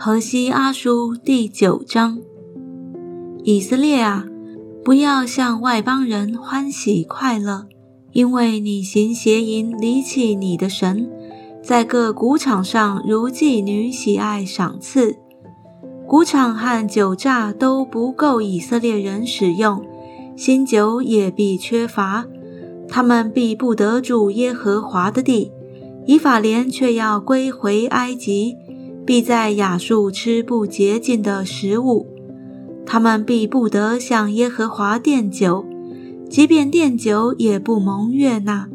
河西阿书第九章：以色列啊，不要向外邦人欢喜快乐，因为你行邪淫，离弃你的神，在各谷场上如妓女喜爱赏赐。谷场和酒榨都不够以色列人使用，新酒也必缺乏，他们必不得住耶和华的地。以法莲却要归回埃及。必在亚述吃不洁净的食物，他们必不得向耶和华奠酒，即便奠酒也不蒙悦纳。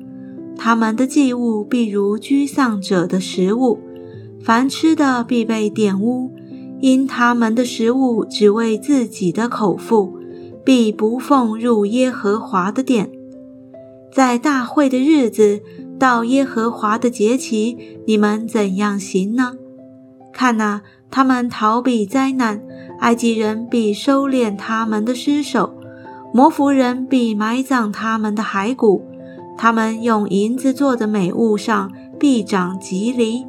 他们的祭物必如居丧者的食物，凡吃的必被玷污，因他们的食物只为自己的口腹，必不奉入耶和华的殿。在大会的日子，到耶和华的节期，你们怎样行呢？看呐，他们逃避灾难，埃及人必收敛他们的尸首，摩弗人必埋葬他们的骸骨。他们用银子做的美物上必长棘藜，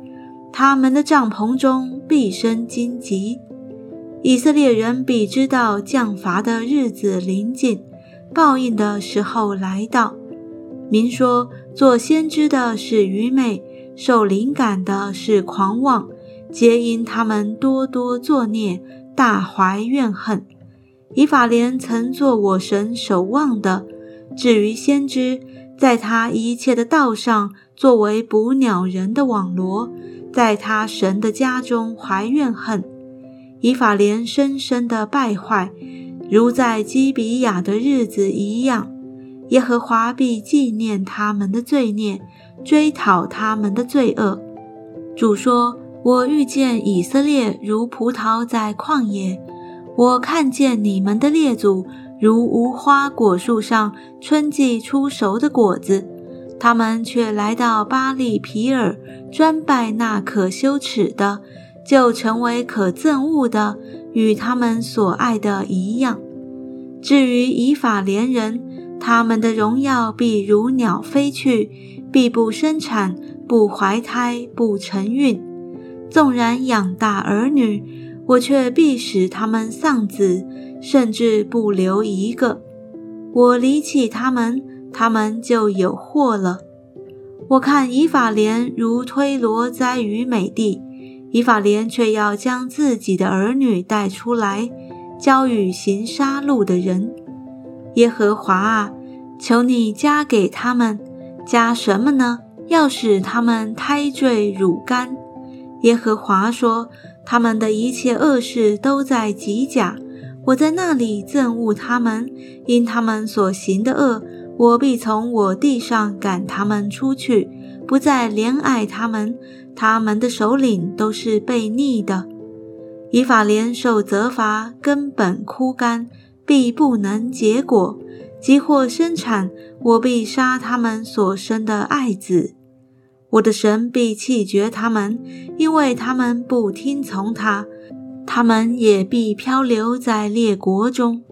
他们的帐篷中必生荆棘。以色列人必知道降罚的日子临近，报应的时候来到。民说，做先知的是愚昧，受灵感的是狂妄。皆因他们多多作孽，大怀怨恨。以法莲曾做我神守望的，至于先知，在他一切的道上作为捕鸟人的网罗，在他神的家中怀怨恨。以法莲深深的败坏，如在基比亚的日子一样。耶和华必纪念他们的罪孽，追讨他们的罪恶。主说。我遇见以色列如葡萄在旷野，我看见你们的列祖如无花果树上春季出熟的果子，他们却来到巴利皮尔，专拜那可羞耻的，就成为可憎恶的，与他们所爱的一样。至于以法莲人，他们的荣耀必如鸟飞去，必不生产，不怀胎，不成孕。纵然养大儿女，我却必使他们丧子，甚至不留一个。我离弃他们，他们就有祸了。我看以法莲如推罗栽于美地，以法莲却要将自己的儿女带出来，交与行杀戮的人。耶和华啊，求你加给他们，加什么呢？要使他们胎坠乳干。耶和华说：“他们的一切恶事都在吉甲，我在那里憎恶他们，因他们所行的恶，我必从我地上赶他们出去，不再怜爱他们。他们的首领都是悖逆的。以法莲受责罚，根本枯干，必不能结果；即或生产，我必杀他们所生的爱子。”我的神必弃绝他们，因为他们不听从他；他们也必漂流在列国中。